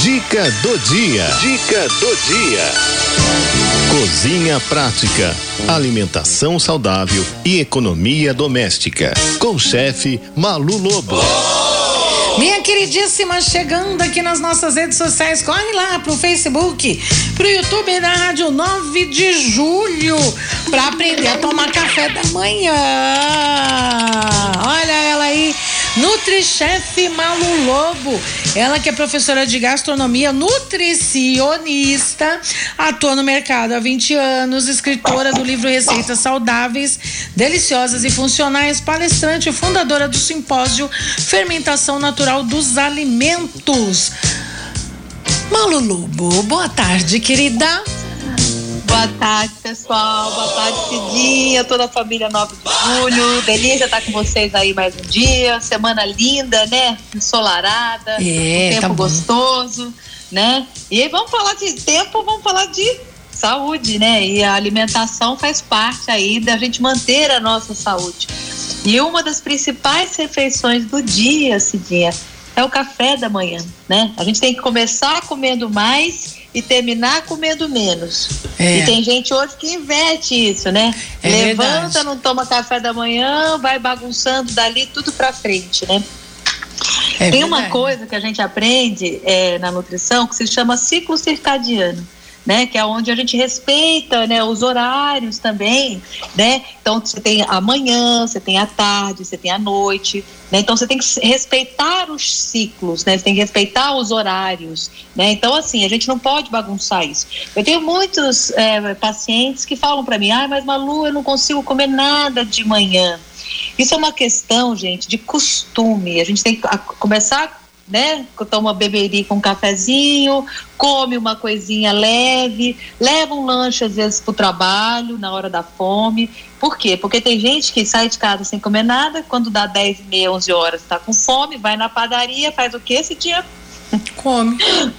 Dica do dia. Dica do dia. Cozinha prática, alimentação saudável e economia doméstica. Com o chefe Malu Lobo. Minha queridíssima, chegando aqui nas nossas redes sociais, corre lá pro Facebook, pro YouTube da Rádio 9 de Julho, pra aprender a tomar café da manhã. Olha ela aí, Nutrichef Malu Lobo. Ela que é professora de gastronomia, nutricionista, atua no mercado há 20 anos, escritora do livro Receitas Saudáveis, Deliciosas e Funcionais, palestrante e fundadora do simpósio Fermentação Natural dos Alimentos. Malu Lobo, boa tarde, querida. Boa tarde, pessoal. Boa tarde, Cidinha, toda a família 9 de julho. Delícia estar com vocês aí mais um dia. Semana linda, né? Ensolarada. É, um tempo tá gostoso, né? E aí vamos falar de tempo, vamos falar de saúde, né? E a alimentação faz parte aí da gente manter a nossa saúde. E uma das principais refeições do dia, Cidinha, é o café da manhã, né? A gente tem que começar comendo mais e terminar comendo menos. É. E tem gente hoje que inverte isso, né? É Levanta, verdade. não toma café da manhã, vai bagunçando dali tudo pra frente, né? É Tem uma verdade. coisa que a gente aprende é, na nutrição que se chama ciclo circadiano. Né, que é onde a gente respeita né, os horários também, né? Então você tem a manhã, você tem a tarde, você tem a noite, né? Então você tem que respeitar os ciclos, né? Você tem que respeitar os horários, né? Então assim a gente não pode bagunçar isso. Eu tenho muitos é, pacientes que falam para mim, ah, mas Malu, eu não consigo comer nada de manhã. Isso é uma questão, gente, de costume. A gente tem que começar, né? Toma beberica, um cafezinho, come uma coisinha leve, leva um lanche às vezes para o trabalho na hora da fome. Por quê? Porque tem gente que sai de casa sem comer nada, quando dá 10 e meia, 11 horas, está com fome, vai na padaria, faz o que esse dia? Come.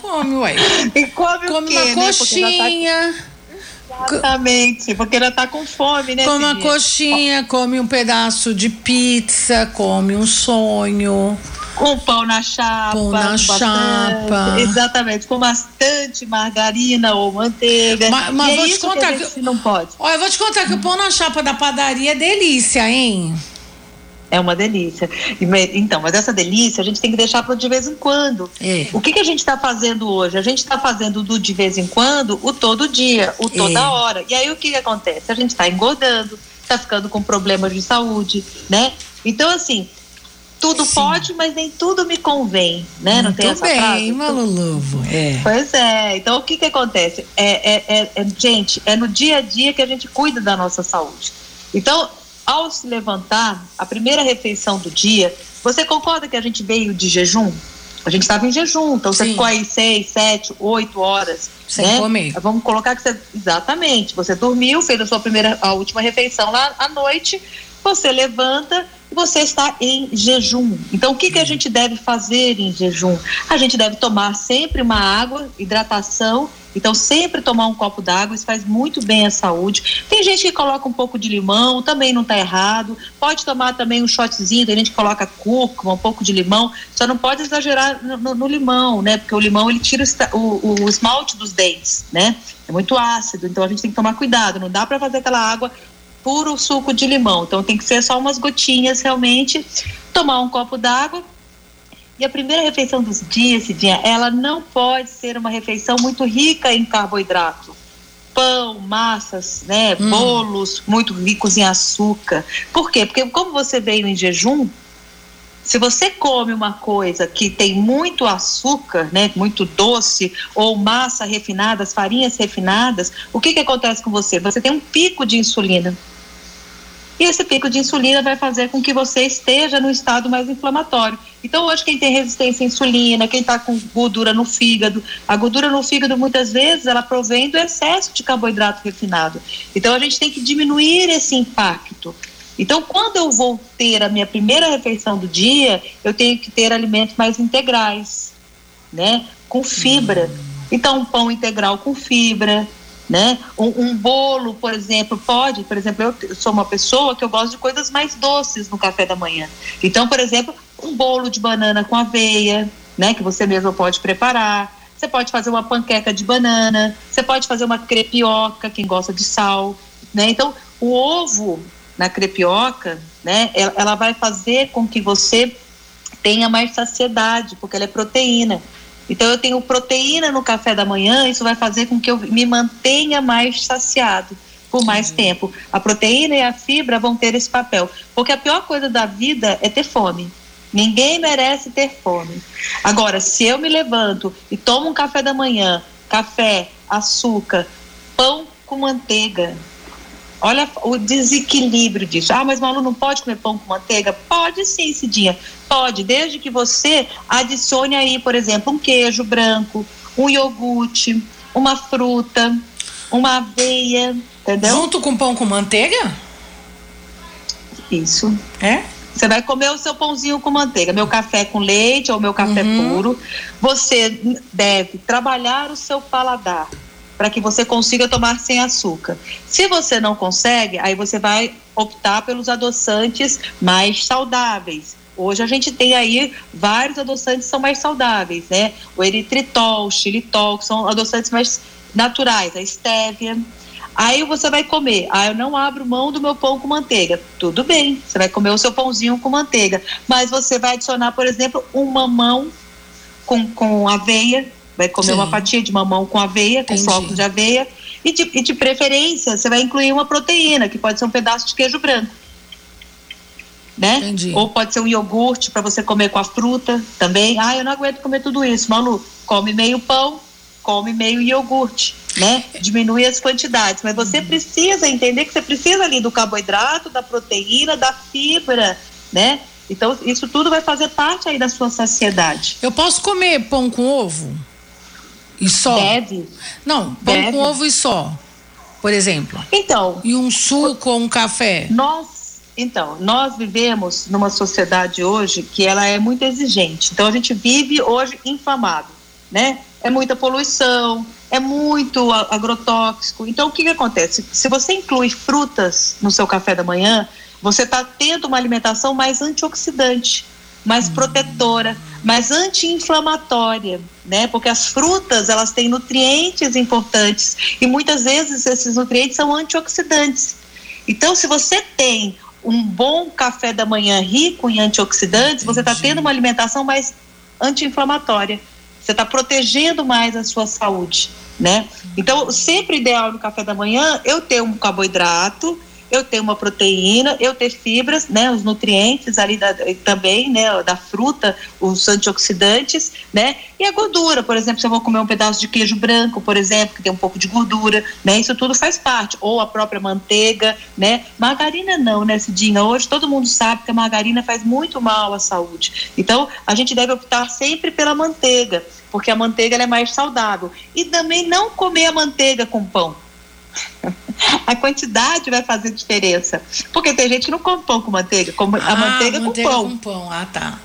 Come, ué. E come, o Come quê, uma né? Tá- coxinha, Exatamente, porque ela tá com fome, né? come uma Cidinha? coxinha, come um pedaço de pizza, come um sonho. Com pão na chapa. Pão na com bastante- chapa. Exatamente, com bastante margarina ou manteiga. Mas- mas é vou te isso contar que que- não pode. Olha, eu vou te contar que o pão na chapa da padaria é delícia, hein? É uma delícia. Então, mas essa delícia a gente tem que deixar para de vez em quando. É. O que, que a gente está fazendo hoje? A gente está fazendo do de vez em quando o todo dia, o toda É. hora. E aí o que, que acontece? A gente está engordando, está ficando com problemas de saúde, né? Então, assim, tudo Sim. pode, mas nem tudo me convém, né? Não tem Muito essa bem, frase? Malu Lobo. É. Pois é, então o que que acontece? É, é, é- é- gente, é no dia a dia que a gente cuida da nossa saúde. Então, ao se levantar, a primeira refeição do dia, você concorda que a gente veio de jejum? A gente estava em jejum, então você Sim. ficou aí seis, sete, oito horas. Sem né? comer. Vamos colocar que você. Exatamente. Você dormiu, fez a sua primeira, a última refeição lá à noite, você levanta você está em jejum. Então, o que, que a gente deve fazer em jejum? A gente deve tomar sempre uma água, hidratação. Então, sempre tomar um copo d'água, isso faz muito bem à saúde. Tem gente que coloca um pouco de limão, também não está errado. Pode tomar também um shotzinho, tem gente que coloca cúrcuma, um pouco de limão. Só não pode exagerar no, no- no limão, né? Porque o limão ele tira o o, o esmalte dos dentes, né? É muito ácido, então a gente tem que tomar cuidado. Não dá para fazer aquela água puro suco de limão. Então tem que ser só umas gotinhas realmente. Tomar um copo d'água. E a primeira refeição dos dias, Cidinha, ela não pode ser uma refeição muito rica em carboidrato. Pão, massas, né, Hum. bolos muito ricos em açúcar. Por quê? Porque como você veio em jejum, se você come uma coisa que tem muito açúcar, né, muito doce, ou massa refinada, as farinhas refinadas, o que, que acontece com você? Você tem um pico de insulina. E esse pico de insulina vai fazer com que você esteja no estado mais inflamatório. Então, hoje, quem tem resistência à insulina, quem está com gordura no fígado, a gordura no fígado, muitas vezes, ela provém do excesso de carboidrato refinado. Então, a gente tem que diminuir esse impacto. Então, quando eu vou ter a minha primeira refeição do dia, eu tenho que ter alimentos mais integrais, né? Com fibra. Então, um pão integral com fibra, né? Um, um bolo, por exemplo, pode, por exemplo, eu sou uma pessoa que eu gosto de coisas mais doces no café da manhã. Então, por exemplo, um bolo de banana com aveia, né? Que você mesmo pode preparar. Você pode fazer uma panqueca de banana, você pode fazer uma crepioca, quem gosta de sal, né? Então, o ovo na crepioca, né? Ela, ela vai fazer com que você tenha mais saciedade, porque ela é proteína. Então, eu tenho proteína no café da manhã, isso vai fazer com que eu me mantenha mais saciado por mais uhum. tempo. A proteína e a fibra vão ter esse papel. Porque a pior coisa da vida é ter fome. Ninguém merece ter fome. Agora, se eu me levanto e tomo um café da manhã, café, açúcar, pão com manteiga, olha o desequilíbrio disso. Ah, mas Malu não pode comer pão com manteiga? Pode sim, Cidinha. Pode, desde que você adicione aí, por exemplo, um queijo branco, um iogurte, uma fruta, uma aveia, entendeu? Junto com pão com manteiga? Isso. É? Você vai comer o seu pãozinho com manteiga, meu café com leite ou meu café uhum. puro. Você deve trabalhar o seu paladar para que você consiga tomar sem açúcar. Se você não consegue, aí você vai optar pelos adoçantes mais saudáveis. Hoje a gente tem aí vários adoçantes que são mais saudáveis, né? O eritritol, o xilitol, que são adoçantes mais naturais, a estévia. Aí você vai comer. Ah, eu não abro mão do meu pão com manteiga. Tudo bem, você vai comer o seu pãozinho com manteiga. Mas você vai adicionar, por exemplo, um mamão com, com aveia. Vai comer Sim. uma fatia de mamão com aveia, com flocos de aveia. E de, e de preferência, você vai incluir uma proteína, que pode ser um pedaço de queijo branco. Né? Entendi. Ou pode ser um iogurte para você comer com a fruta também. Ah, eu não aguento comer tudo isso, Malu. Come meio pão, come meio iogurte, né? Diminui as quantidades, mas você precisa entender que você precisa ali do carboidrato, da proteína, da fibra, né? Então, isso tudo vai fazer parte aí da sua saciedade. Eu posso comer pão com ovo? E só? Deve. Não, pão Deve. com ovo e só, por exemplo. Então. E um suco ou um café? Nós, então, nós vivemos numa sociedade hoje que ela é muito exigente. Então, a gente vive hoje inflamado, né? é muita poluição, é muito agrotóxico. Então, o que, que acontece? Se você inclui frutas no seu café da manhã, você está tendo uma alimentação mais antioxidante, mais hum. protetora, mais anti-inflamatória, né? Porque as frutas, elas têm nutrientes importantes e muitas vezes esses nutrientes são antioxidantes. Então, se você tem um bom café da manhã rico em antioxidantes, você está tendo uma alimentação mais anti-inflamatória. Você está protegendo mais a sua saúde, né? Então, sempre ideal no café da manhã eu ter um carboidrato, eu ter uma proteína, eu ter fibras, né, os nutrientes ali da, também, né, da fruta, os antioxidantes, né, e a gordura, por exemplo, se eu vou comer um pedaço de queijo branco, por exemplo, que tem um pouco de gordura, né, isso tudo faz parte, ou a própria manteiga, né, margarina não, né, Cidinha, hoje todo mundo sabe que a margarina faz muito mal à saúde, então a gente deve optar sempre pela manteiga, porque a manteiga é mais saudável, e também não comer a manteiga com pão, a quantidade vai fazer diferença. Porque tem gente que não come pão com manteiga, come ah, a manteiga, manteiga com pão. com pão. Ah, tá.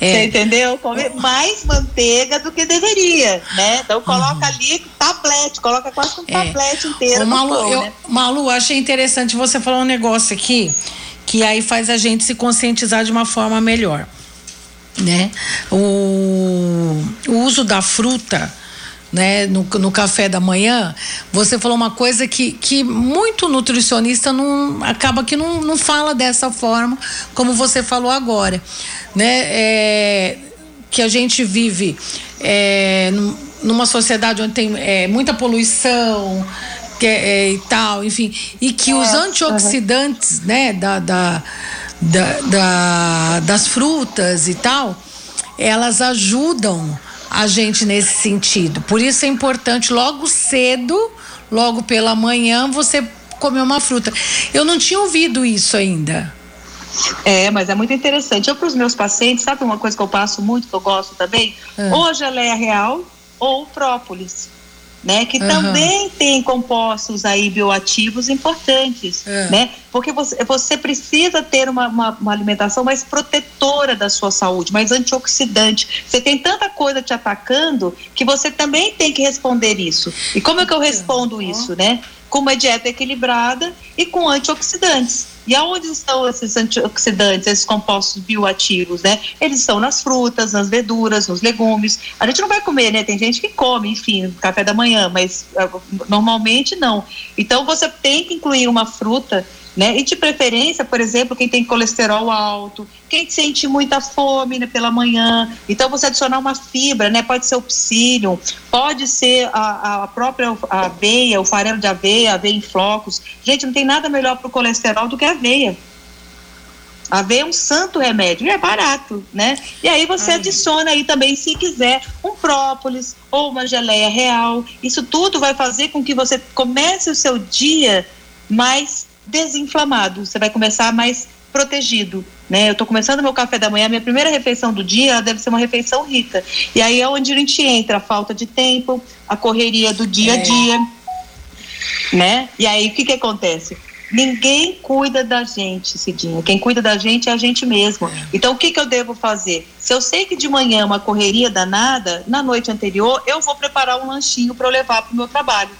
É. Você entendeu? Come mais manteiga do que deveria, né? Então coloca uhum. ali tablete, coloca quase um é. tablete inteiro. Ô, Malu, pão, eu, né? Malu, achei interessante você falar um negócio aqui que aí faz a gente se conscientizar de uma forma melhor, né? O, o uso da fruta né, no, no café da manhã, você falou uma coisa que, que muito nutricionista não acaba que não, não fala dessa forma, como você falou agora, né? É, que a gente vive é, numa sociedade onde tem é, muita poluição que, é, e tal, enfim, e que os antioxidantes, né, da, da, da, da das frutas e tal, elas ajudam a gente nesse sentido. Por isso é importante logo cedo, logo pela manhã, você comer uma fruta. Eu não tinha ouvido isso ainda. É, mas é muito interessante. Eu, para os meus pacientes, sabe uma coisa que eu passo muito, que eu gosto também? Ah. Ou a geleia real ou própolis né? Que uhum. também tem compostos aí bioativos importantes, uhum. né? Porque você, você precisa ter uma, uma, uma, alimentação mais protetora da sua saúde, mais antioxidante. Você tem tanta coisa te atacando que você também tem que responder isso. E como é que eu respondo isso, né? Com uma dieta equilibrada e com antioxidantes. E aonde estão esses antioxidantes, esses compostos bioativos, né? Eles estão nas frutas, nas verduras, nos legumes. A gente não vai comer, né? Tem gente que come, enfim, café da manhã, mas ah, normalmente não. Então você tem que incluir uma fruta né? E de preferência, por exemplo, quem tem colesterol alto, quem sente muita fome né, pela manhã, então você adicionar uma fibra, né? Pode ser o psyllium, pode ser a, a própria aveia, o farelo de aveia, aveia em flocos. Gente, não tem nada melhor para o colesterol do que a aveia. A aveia é um santo remédio e é barato, né? E aí você Ai. adiciona aí também, se quiser, um própolis ou uma geleia real. Isso tudo vai fazer com que você comece o seu dia mais desinflamado, você vai começar mais protegido, né? Eu estou começando meu café da manhã, minha primeira refeição do dia deve ser uma refeição rica. E aí é onde a gente entra, a falta de tempo, a correria do dia a é. dia, é. né? E aí o que que acontece? Ninguém cuida da gente, Cidinha. Quem cuida da gente é a gente mesmo. É. Então, o que, que eu devo fazer? Se eu sei que de manhã é uma correria danada, na noite anterior, eu vou preparar um lanchinho para eu levar para o meu trabalho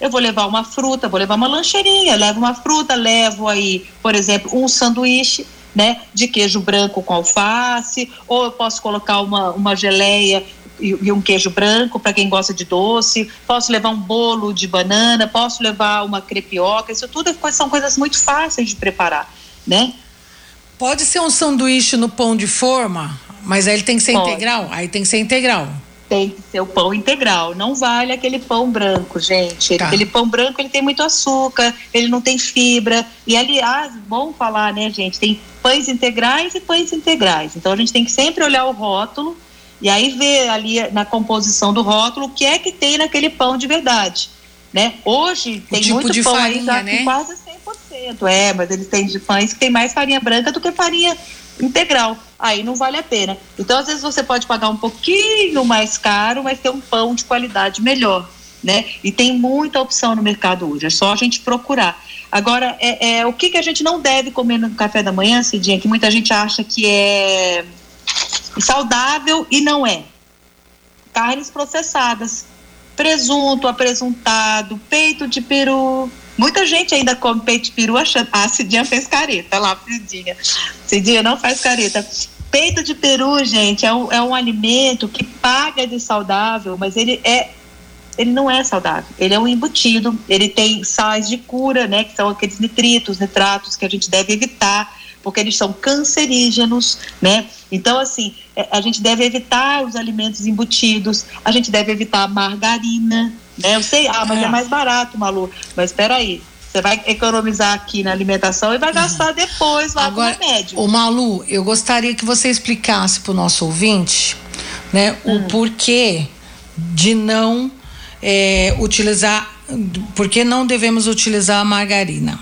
eu vou levar uma fruta, vou levar uma lancheirinha, levo uma fruta, levo aí, por exemplo, um sanduíche, né, de queijo branco com alface, ou eu posso colocar uma, uma geleia e, e um queijo branco para quem gosta de doce, posso levar um bolo de banana, posso levar uma crepioca, isso tudo é são coisas muito fáceis de preparar, né? Pode ser um sanduíche no pão de forma, mas aí ele tem que ser Pode. integral? Aí tem que ser integral tem que ser o pão integral. Não vale aquele pão branco, gente. Tá. Aquele pão branco ele tem muito açúcar, ele não tem fibra. E aliás, bom falar, né, gente? Tem pães integrais e pães integrais. Então a gente tem que sempre olhar o rótulo e aí ver ali na composição do rótulo o que é que tem naquele pão de verdade. Né? Hoje tem tipo muito pão farinha, aí, né? quase 100%. É, mas eles têm de pães que tem mais farinha branca do que farinha integral. Aí não vale a pena. Então, às vezes, você pode pagar um pouquinho mais caro, mas ter um pão de qualidade melhor. Né? E tem muita opção no mercado hoje, é só a gente procurar. Agora, é, é, o que, que a gente não deve comer no café da manhã, Cidinha, que muita gente acha que é saudável e não é. Carnes processadas, presunto, apresuntado, peito de peru, Muita gente ainda come peito de peru achando. Ah, Cidinha fez careta lá, Cidinha. Cidinha não faz careta. Peito de peru, gente, é um, é um alimento que paga de saudável, mas ele é ele não é saudável. Ele é um embutido, ele tem sais de cura, né, que são aqueles nitritos, nitratos que a gente deve evitar, porque eles são cancerígenos, né? Então, assim, é, a gente deve evitar os alimentos embutidos, a gente deve evitar a margarina, né? Eu sei, ah, mas é, é mais barato, Malu. Mas espera aí, você vai economizar aqui na alimentação e vai gastar depois lá Agora, com o remédio. O Malu, eu gostaria que você explicasse para o nosso ouvinte, né, hum. o porquê de não é, utilizar, porque não devemos utilizar a margarina.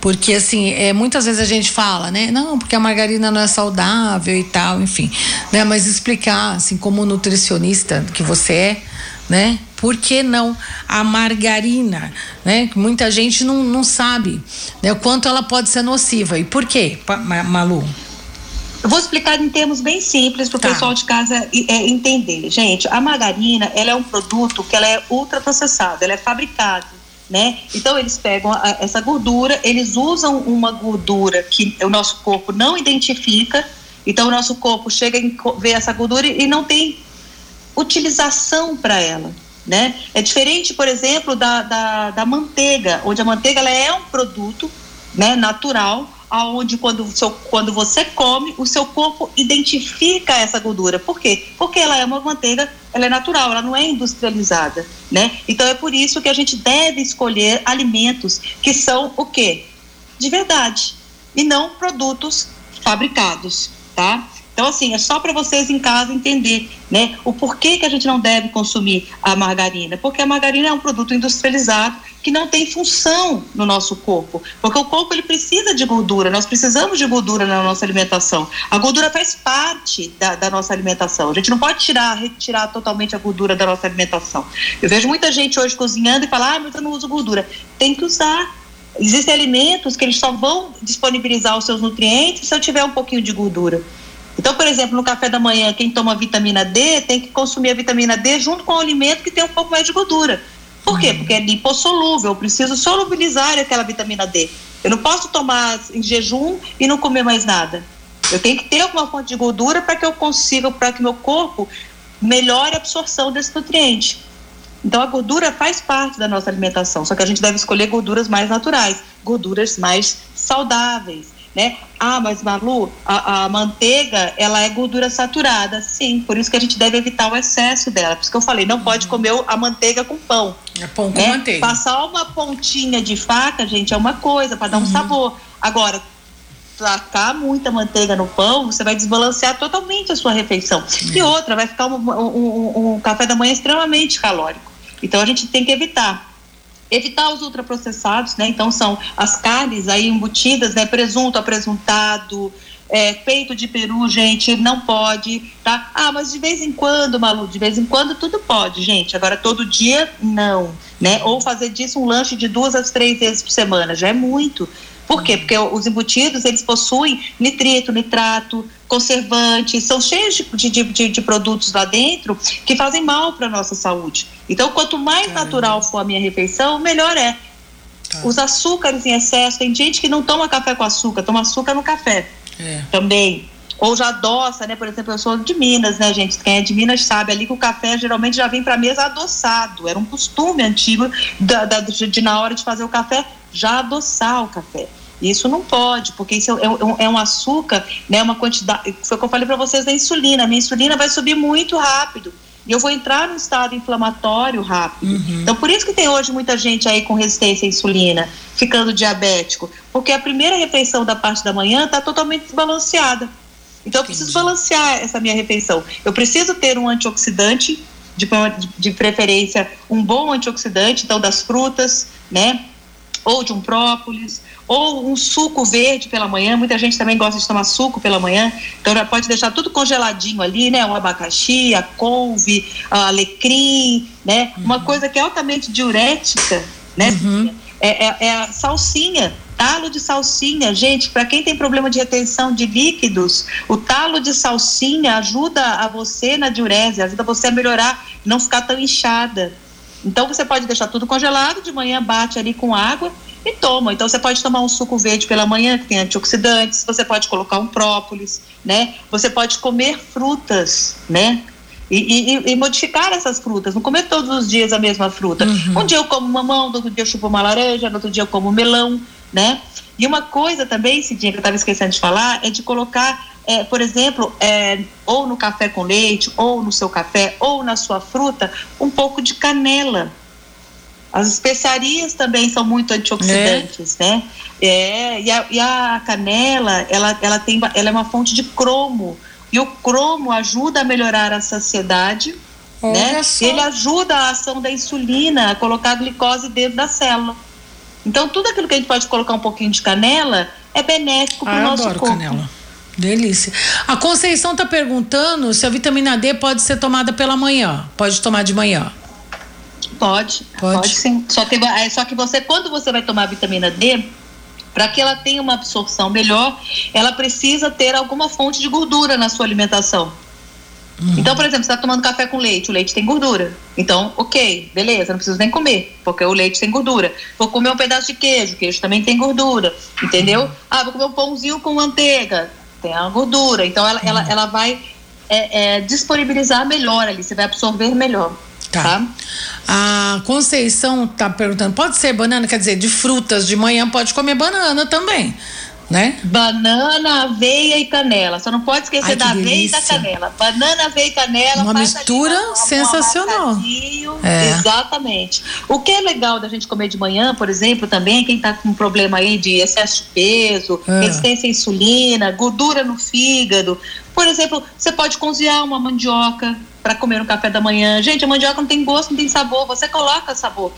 Porque, assim, é, muitas vezes a gente fala, né? Não, porque a margarina não é saudável e tal, enfim. Né? Mas explicar, assim, como nutricionista que você é, né? Por que não a margarina, né? Muita gente não, não sabe né, o quanto ela pode ser nociva. E por quê, Malu? Eu vou explicar em termos bem simples para o tá. pessoal de casa é, entender. Gente, a margarina ela é um produto que ela é ultraprocessado, ela é fabricado, né? Então eles pegam a, essa gordura, eles usam uma gordura que o nosso corpo não identifica. Então o nosso corpo chega e vê essa gordura e não tem utilização para ela. Né? É diferente, por exemplo, da, da, da, manteiga, onde a manteiga ela é um produto né, natural, aonde quando, seu, quando você come, o seu corpo identifica essa gordura. Por quê? Porque ela é uma manteiga, ela é natural, ela não é industrializada. Né? Então é por isso que a gente deve escolher alimentos que são o quê? De verdade. E não produtos fabricados. Tá? Então, assim, é só para vocês em casa entender, né, o porquê que a gente não deve consumir a margarina. Porque a margarina é um produto industrializado que não tem função no nosso corpo. Porque o corpo ele precisa de gordura, nós precisamos de gordura na nossa alimentação. A gordura faz parte da, da nossa alimentação. A gente não pode tirar, retirar totalmente a gordura da nossa alimentação. Eu vejo muita gente hoje cozinhando e falar, ah, mas eu não uso gordura. Tem que usar. Existem alimentos que eles só vão disponibilizar os seus nutrientes se eu tiver um pouquinho de gordura. Então, por exemplo, no café da manhã, quem toma vitamina D tem que consumir a vitamina D junto com o alimento que tem um pouco mais de gordura. Por quê? Porque é lipossolúvel, eu preciso solubilizar aquela vitamina D. Eu não posso tomar em jejum e não comer mais nada. Eu tenho que ter alguma fonte de gordura para que eu consiga, para que meu corpo melhore a absorção desse nutriente. Então a gordura faz parte da nossa alimentação, só que a gente deve escolher gorduras mais naturais, gorduras mais saudáveis, né? Ah, mas Malu, a, a, manteiga, ela é gordura saturada, sim, por isso que a gente deve evitar o excesso dela, por isso que eu falei, não pode comer a manteiga com pão. É pão com né? manteiga. Passar uma pontinha de faca, gente, é uma coisa, para dar um uhum. sabor. Agora, tacar muita manteiga no pão, você vai desbalancear totalmente a sua refeição. E outra, vai ficar um, um, um, café da manhã extremamente calórico. Então a gente tem que evitar. Evitar os ultraprocessados, né? Então são as carnes aí embutidas, né? Presunto, apresuntado, é, peito de peru, gente, não pode, tá? Ah, mas de vez em quando, Malu, de vez em quando tudo pode, gente. Agora todo dia, não, né? Ou fazer disso um lanche de duas às três vezes por semana, já é muito. Por quê? Porque os embutidos, eles possuem nitrito, nitrato, conservantes, são cheios de, de, de, de produtos lá dentro que fazem mal para a nossa saúde. Então, quanto mais Caramba. natural for a minha refeição, melhor é. Tá. Os açúcares em excesso, tem gente que não toma café com açúcar, toma açúcar no café é. também. Ou já adoça, né? Por exemplo, eu sou de Minas, né, gente? Quem é de Minas sabe ali que o café geralmente já vem para a mesa adoçado. Era um costume antigo da, da, de, de, na hora de fazer o café, já adoçar o café. Isso não pode, porque isso é, é, é um açúcar, né? Uma quantidade. Foi o que eu falei para vocês da insulina. A minha insulina vai subir muito rápido e eu vou entrar no estado inflamatório rápido. Uhum. Então, por isso que tem hoje muita gente aí com resistência à insulina, ficando diabético, porque a primeira refeição da parte da manhã está totalmente desbalanceada. Então, eu preciso balancear essa minha refeição. Eu preciso ter um antioxidante, de, de preferência, um bom antioxidante, então, das frutas, né? Ou de um própolis, ou um suco verde pela manhã. Muita gente também gosta de tomar suco pela manhã, então já pode deixar tudo congeladinho ali, né? Um abacaxi, a couve, a alecrim, né? Uhum. Uma coisa que é altamente diurética, né? Uhum. É, é, é, a salsinha, talo de salsinha. Gente, para quem tem problema de retenção de líquidos, o talo de salsinha ajuda a você na diurese, ajuda você a melhorar, não ficar tão inchada. Então você pode deixar tudo congelado, de manhã bate ali com água e toma. Então você pode tomar um suco verde pela manhã que tem antioxidantes, você pode colocar um própolis, né? Você pode comer frutas, né? E, e, e, modificar essas frutas, não comer todos os dias a mesma fruta. Uhum. Um dia eu como mamão, no outro dia eu chupo uma laranja, no outro dia eu como melão, né? E uma coisa também, Cidinha, que eu estava esquecendo de falar, é de colocar, é, por exemplo, é, ou no café com leite, ou no seu café, ou na sua fruta, um pouco de canela. As especiarias também são muito antioxidantes, é. né? É, e a, e a, canela, ela, ela, tem, ela é uma fonte de cromo. E o cromo ajuda a melhorar a saciedade, Olha né? Só. Ele ajuda a ação da insulina, a colocar a glicose dentro da célula. Então, tudo aquilo que a gente pode colocar um pouquinho de canela é benéfico para o ah, nosso adoro corpo. canela. Delícia. A Conceição está perguntando se a vitamina D pode ser tomada pela manhã. Pode tomar de manhã. Pode, pode, pode sim. Só que, é, só que você, quando você vai tomar vitamina D, para que ela tenha uma absorção melhor, ela precisa ter alguma fonte de gordura na sua alimentação. Uhum. Então, por exemplo, você está tomando café com leite, o leite tem gordura. Então, ok, beleza, não preciso nem comer, porque o leite tem gordura. Vou comer um pedaço de queijo, queijo também tem gordura, entendeu? Uhum. Ah, vou comer um pãozinho com manteiga, tem a gordura. Então, ela, uhum. ela, ela vai é, é, disponibilizar melhor ali, você vai absorver melhor. Tá. tá. A Conceição tá perguntando: pode ser banana? Quer dizer, de frutas, de manhã pode comer banana também. Né? Banana, aveia e canela. Só não pode esquecer Ai, da aveia e da canela. Banana, aveia e canela. Uma mistura ali, sensacional. é. Exatamente. O que é legal da gente comer de manhã, por exemplo, também, quem está com problema aí de excesso de peso, é. resistência à insulina, gordura no fígado. Por exemplo, você pode cozinhar uma mandioca, para comer no café da manhã. Gente, a mandioca não tem gosto, não tem sabor. Você coloca sabor.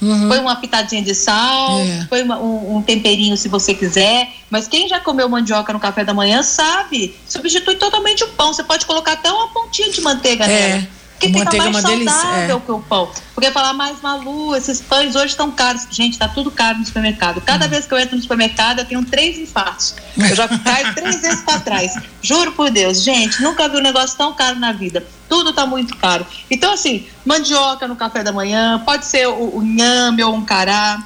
Uhum. Põe uma pitadinha de sal, é. põe uma, um, um, temperinho se você quiser. Mas quem já comeu mandioca no café da manhã sabe. Substitui totalmente o pão. Você pode colocar até uma pontinha de manteiga é. nela. Porque fica mais é saudável é. que o pão. Porque falar mais malu, esses pães hoje estão caros. Gente, está tudo caro no supermercado. Cada uhum. vez que eu entro no supermercado, eu tenho três infartos. Eu já caio três vezes para trás. Juro por Deus, gente, nunca vi um negócio tão caro na vida. Tudo está muito caro. Então, assim, mandioca no café da manhã, pode ser o, o nhame ou um cará,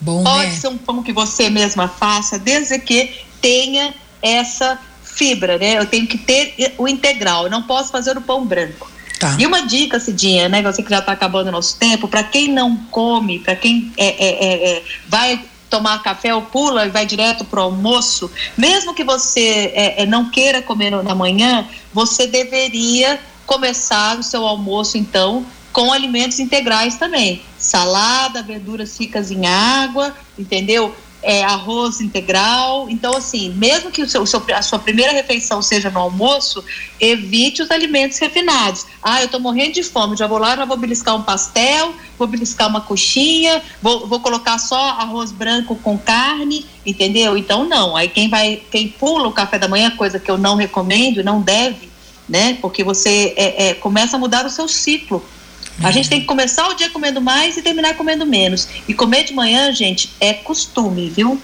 Bom, pode né? ser um pão que você mesma faça, desde que tenha essa fibra, né? Eu tenho que ter o integral, eu não posso fazer o pão branco. Tá. E uma dica, Cidinha, né? Você que já está acabando o nosso tempo, para quem não come, para quem é, é, é, é, vai tomar café ou pula e vai direto para o almoço, mesmo que você é, é, não queira comer na manhã, você deveria começar o seu almoço, então, com alimentos integrais também. Salada, verduras ricas em água, entendeu? é, arroz integral. Então, assim, mesmo que o seu, o seu, a sua primeira refeição seja no almoço, evite os alimentos refinados. Ah, eu estou morrendo de fome, já vou lá, já vou beliscar um pastel, vou beliscar uma coxinha, vou, vou colocar só arroz branco com carne, entendeu? Então, não. Aí quem vai, quem pula o café da manhã, coisa que eu não recomendo, não deve, né? Porque você é, é, começa a mudar o seu ciclo a gente tem que começar o dia comendo mais e terminar comendo menos. E comer de manhã, gente, é costume, viu?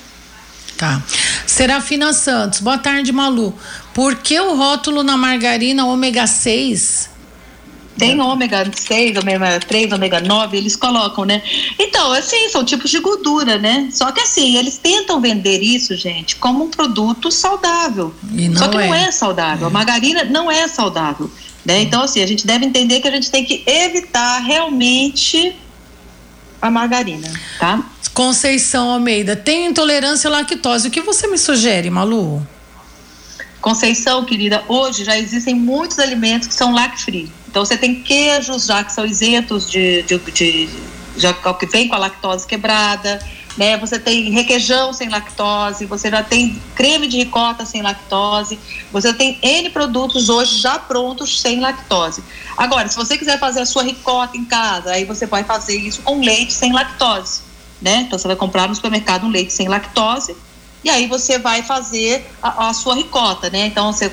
Tá. Serafina Santos, boa tarde, Malu. Por que o rótulo na margarina ômega 6? Tem ômega 6, ômega 3, ômega 9, eles colocam, né? Então, assim, são tipos de gordura, né? Só que assim, eles tentam vender isso, gente, como um produto saudável. Só que é. não é saudável. É. A margarina não é saudável. Né? Então, assim, a gente deve entender que a gente tem que evitar realmente a margarina, tá? Conceição Almeida, tem intolerância à lactose. O que você me sugere, Malu? Conceição, querida, hoje já existem muitos alimentos que são lact-free. Então, você tem queijos já que são isentos de, de, de já que vem com a lactose quebrada né? Você tem requeijão sem lactose, você já tem creme de ricota sem lactose, você tem N produtos hoje já prontos sem lactose. Agora, se você quiser fazer a sua ricota em casa, aí você vai fazer isso com leite sem lactose, né? Então você vai comprar no supermercado um leite sem lactose e aí você vai fazer a, a sua ricota, né? Então você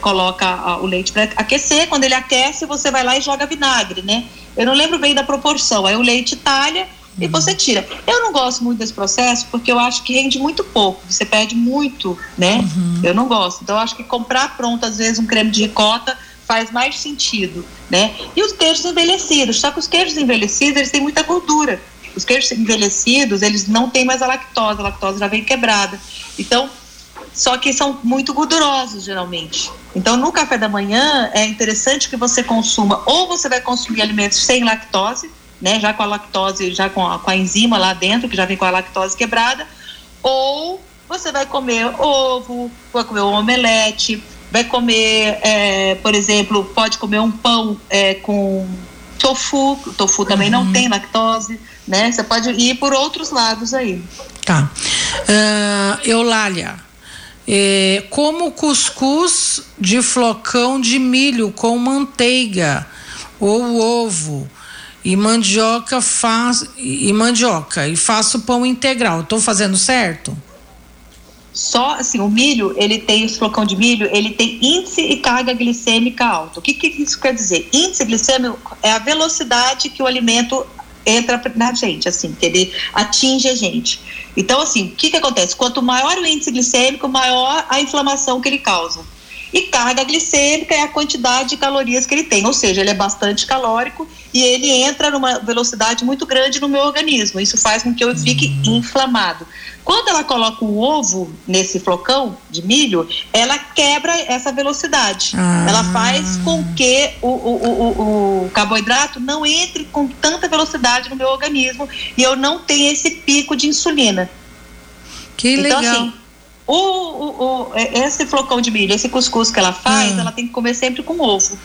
coloca o leite para aquecer, quando ele aquece, você vai lá e joga vinagre, né? Eu não lembro bem da proporção. Aí o leite talha, e você tira. Eu não gosto muito desse processo porque eu acho que rende muito pouco, você perde muito, né? Uhum. Eu não gosto. Então eu acho que comprar pronto, às vezes, um creme de ricota faz mais sentido, né? E os queijos envelhecidos, só que os queijos envelhecidos, eles têm muita gordura. Os queijos envelhecidos, eles não têm mais a lactose, a lactose já vem quebrada. Então, só que são muito gordurosos, geralmente. Então, no café da manhã, é interessante que você consuma, ou você vai consumir alimentos sem lactose, né, já com a lactose, já com a, com a enzima lá dentro, que já vem com a lactose quebrada, ou você vai comer ovo, vai comer um omelete, vai comer, é, por exemplo, pode comer um pão é, com tofu, o tofu também uhum. não tem lactose, né? Você pode ir por outros lados aí. Tá. Uh, Eulália, é, como cuscuz de flocão de milho com manteiga ou ovo e mandioca faz e mandioca e faço pão integral. Estou fazendo certo? Só assim, o milho, ele tem esse flocão de milho, ele tem índice e carga glicêmica alta. O que, que isso quer dizer? Índice glicêmico é a velocidade que o alimento entra na gente, assim, que ele atinge a gente. Então, assim, o que, que acontece? Quanto maior o índice glicêmico, maior a inflamação que ele causa. E carga glicêmica é a quantidade de calorias que ele tem, ou seja, ele é bastante calórico e ele entra numa velocidade muito grande no meu organismo. Isso faz com que eu fique uhum. inflamado. Quando ela coloca o ovo nesse flocão de milho, ela quebra essa velocidade. Ah. Ela faz com que o, o, o, o, carboidrato não entre com tanta velocidade no meu organismo e eu não tenha esse pico de insulina. Que então, legal. Assim, o, o, esse flocão de milho, esse cuscuz que ela faz, ah. ela tem que comer sempre com ovo.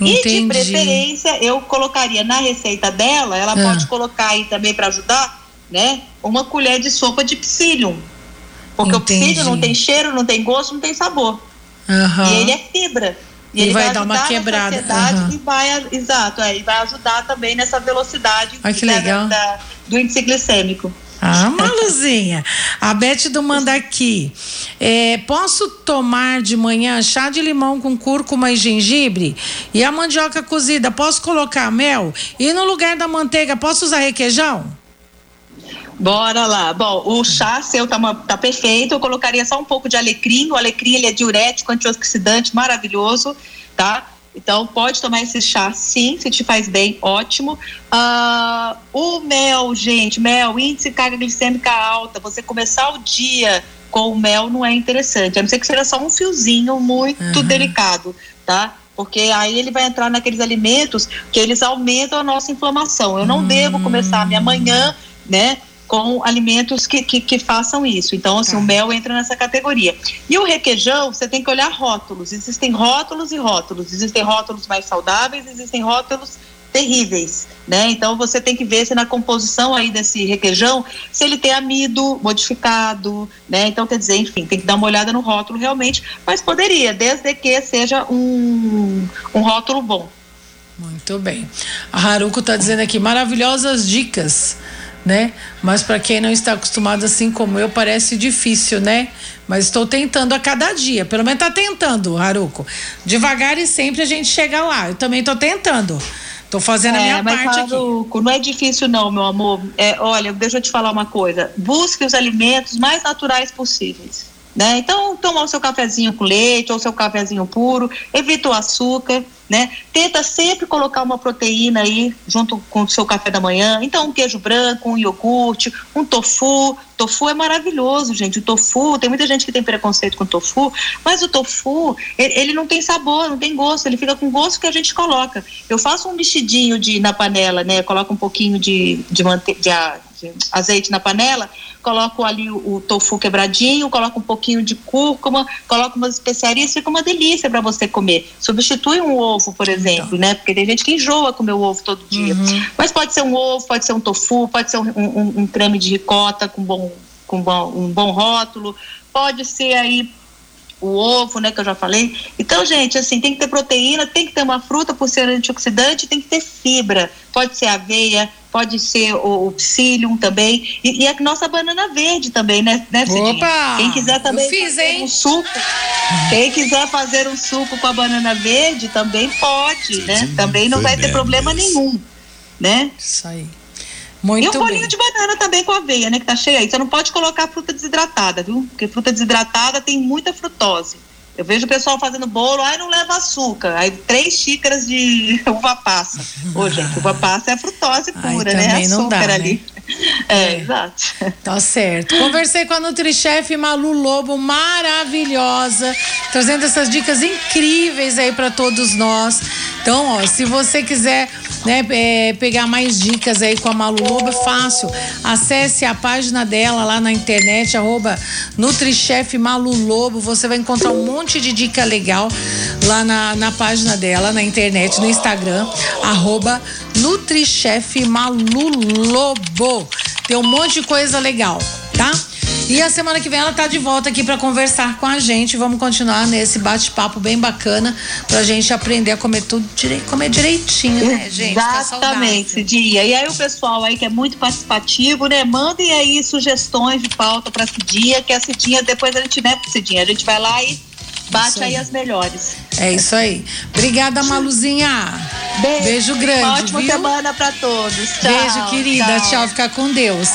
Entendi. E de preferência, eu colocaria na receita dela, ela ah. pode colocar aí também para ajudar, né? Uma colher de sopa de psyllium. Porque Entendi. o psyllium não tem cheiro, não tem gosto, não tem sabor. Uhum. E ele é fibra. E, ele vai, vai dar uma quebrada. Uhum. E vai, exato, é, e vai ajudar também nessa velocidade Ai, que legal. Da, do índice glicêmico. Ah, Maluzinha. A Beth do Mandaqui. É, posso tomar de manhã chá de limão com cúrcuma e gengibre? E a mandioca cozida, posso colocar mel? E no lugar da manteiga, posso usar requeijão? Bora lá. Bom, o chá seu tá, tá perfeito. Eu colocaria só um pouco de alecrim. O alecrim ele é diurético, antioxidante, maravilhoso, tá? Então, pode tomar esse chá sim, se te faz bem, ótimo. Uh, o mel, gente, mel, índice de carga glicêmica alta, você começar o dia com o mel não é interessante, a não ser que seja só um fiozinho muito uhum. delicado, tá? Porque aí ele vai entrar naqueles alimentos que eles aumentam a nossa inflamação. Eu não uhum. devo começar a minha manhã, né? Com alimentos que, que, que, façam isso. Então, assim, tá. o mel entra nessa categoria. E o requeijão, você tem que olhar rótulos. Existem rótulos e rótulos. Existem rótulos mais saudáveis, existem rótulos terríveis, né? Então você tem que ver se na composição aí desse requeijão, se ele tem amido modificado, né? Então quer dizer, enfim, tem que dar uma olhada no rótulo realmente, mas poderia, desde que seja um, um rótulo bom. Muito bem. A Haruko está dizendo aqui, maravilhosas dicas né? Mas para quem não está acostumado assim como eu, parece difícil, né? Mas estou tentando a cada dia. Pelo menos está tentando, Haruko. Devagar e sempre a gente chega lá. Eu também estou tentando. Estou fazendo é, a minha mas parte Haruko, aqui. Não é difícil não, meu amor. É, olha, deixa eu te falar uma coisa. Busque os alimentos mais naturais possíveis. Né? Então, toma o seu cafezinho com leite ou seu cafezinho puro, evita o açúcar, né? Tenta sempre colocar uma proteína aí junto com o seu café da manhã. Então, um queijo branco, um iogurte, um tofu. Tofu é maravilhoso, gente. O tofu, tem muita gente que tem preconceito com tofu, mas o tofu, ele, não tem sabor, não tem gosto, ele fica com o gosto que a gente coloca. Eu faço um mexidinho de, na panela, né? Coloco um pouquinho de, de, mante de azeite na panela, coloco ali o, o, tofu quebradinho, coloco um pouquinho de cúrcuma, coloco umas especiarias, fica uma delícia para você comer. Substitui um ovo, por exemplo, então. né? Porque tem gente que enjoa comer o ovo todo dia. Uhum. Mas pode ser um ovo, pode ser um tofu, pode ser um, um, um creme de ricota com, bom, com bom, um bom rótulo, pode ser aí o ovo, né, que eu já falei. Então, gente, assim, tem que ter proteína, tem que ter uma fruta por ser antioxidante, tem que ter fibra. Pode ser aveia, pode ser o, o psyllium também. E, e, a nossa banana verde também, né, né Opa! Quem quiser também fiz, fazer hein? um suco, quem quiser fazer um suco com a banana verde também pode, né? Também não vai ter problema nenhum, né? Isso aí. Muito e um bolinho bem. de banana também com aveia, né? Que tá cheio aí. Você não pode colocar fruta desidratada, viu? Porque fruta desidratada tem muita frutose. Eu vejo o pessoal fazendo bolo, aí não leva açúcar. Aí três xícaras de uva passa. Ô, gente, uva passa é frutose pura, né? Açúcar não dá, ali. Né? É, é, exato. Tá certo. Conversei com a NutriChef Malu Lobo, maravilhosa, trazendo essas dicas incríveis aí para todos nós. Então, ó, se você quiser né, é, pegar mais dicas aí com a Malu Lobo, é fácil. Acesse a página dela lá na internet, arroba NutriChef Malu Lobo. Você vai encontrar um monte de dica legal lá na, na página dela, na internet, no Instagram, arroba NutriChef Malu Lobo. Tem um monte de coisa legal, tá? E a semana que vem ela tá de volta aqui para conversar com a gente. Vamos continuar nesse bate-papo bem bacana pra gente aprender a comer tudo direito, comer direitinho, né, gente? Exatamente, Cidinha. E aí o pessoal aí que é muito participativo, né? Mandem aí sugestões de pauta pra Cidinha, que a Cidinha, depois a gente né, Cidinha, a gente vai lá e bate aí. aí. as melhores. É isso aí. Obrigada, Maluzinha. Beijo, Beijo grande. Uma ótima viu? semana para todos. Tchau, Beijo, querida. Tchau. tchau. Fica com Deus.